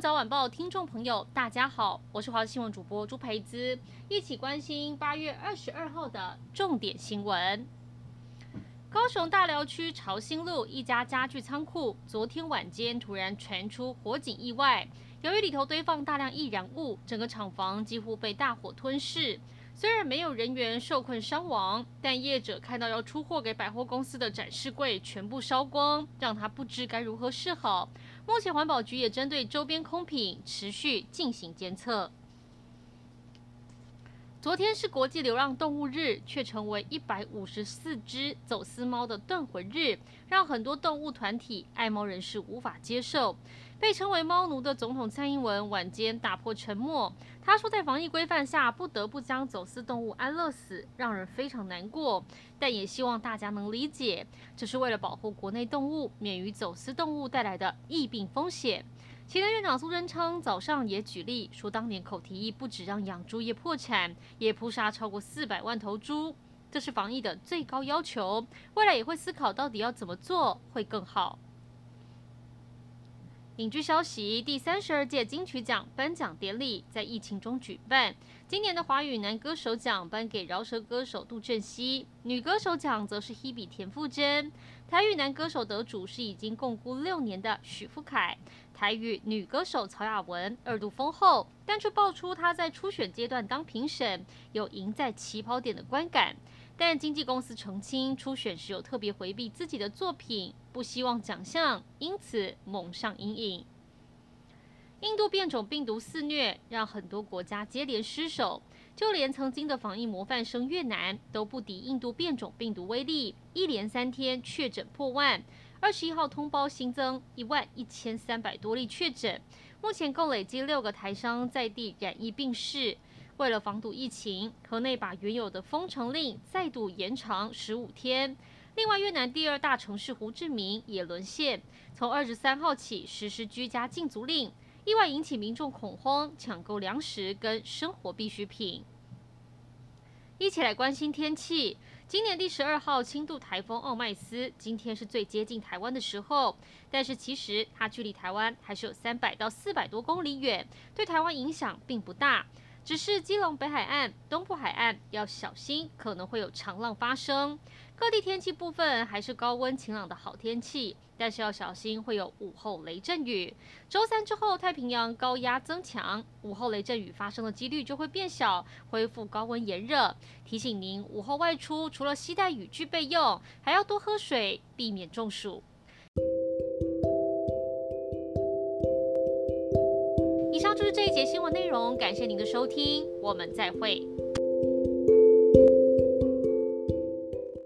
早晚报听众朋友，大家好，我是华视新闻主播朱培姿，一起关心八月二十二号的重点新闻。高雄大寮区朝兴路一家家具仓库，昨天晚间突然传出火警意外，由于里头堆放大量易燃物，整个厂房几乎被大火吞噬。虽然没有人员受困伤亡，但业者看到要出货给百货公司的展示柜全部烧光，让他不知该如何是好。目前环保局也针对周边空品持续进行监测。昨天是国际流浪动物日，却成为一百五十四只走私猫的断魂日，让很多动物团体、爱猫人士无法接受。被称为“猫奴”的总统蔡英文晚间打破沉默，他说，在防疫规范下不得不将走私动物安乐死，让人非常难过，但也希望大家能理解，这是为了保护国内动物免于走私动物带来的疫病风险。前院长苏贞昌早上也举例说，当年口蹄疫不止让养猪业破产，也扑杀超过四百万头猪，这是防疫的最高要求。未来也会思考到底要怎么做会更好。影剧消息：第三十二届金曲奖颁奖典礼在疫情中举办。今年的华语男歌手奖颁给饶舌歌手杜振熙，女歌手奖则是 Hebe 田馥甄。台语男歌手得主是已经共估六年的许富凯。台语女歌手曹雅雯二度封后，但却爆出她在初选阶段当评审有赢在起跑点的观感。但经纪公司澄清，初选时有特别回避自己的作品，不希望奖项因此蒙上阴影。印度变种病毒肆虐，让很多国家接连失守，就连曾经的防疫模范生越南都不敌印度变种病毒威力，一连三天确诊破万。二十一号通报新增一万一千三百多例确诊，目前共累计六个台商在地染疫病逝。为了防堵疫情，河内把原有的封城令再度延长十五天。另外，越南第二大城市胡志明也沦陷，从二十三号起实施居家禁足令，意外引起民众恐慌，抢购粮食跟生活必需品。一起来关心天气。今年第十二号轻度台风奥麦斯，今天是最接近台湾的时候，但是其实它距离台湾还是有三百到四百多公里远，对台湾影响并不大。只是基隆北海岸、东部海岸要小心，可能会有长浪发生。各地天气部分还是高温晴朗的好天气，但是要小心会有午后雷阵雨。周三之后，太平洋高压增强，午后雷阵雨发生的几率就会变小，恢复高温炎热。提醒您，午后外出除了携带雨具备用，还要多喝水，避免中暑。这节新闻内容，感谢您的收听，我们再会。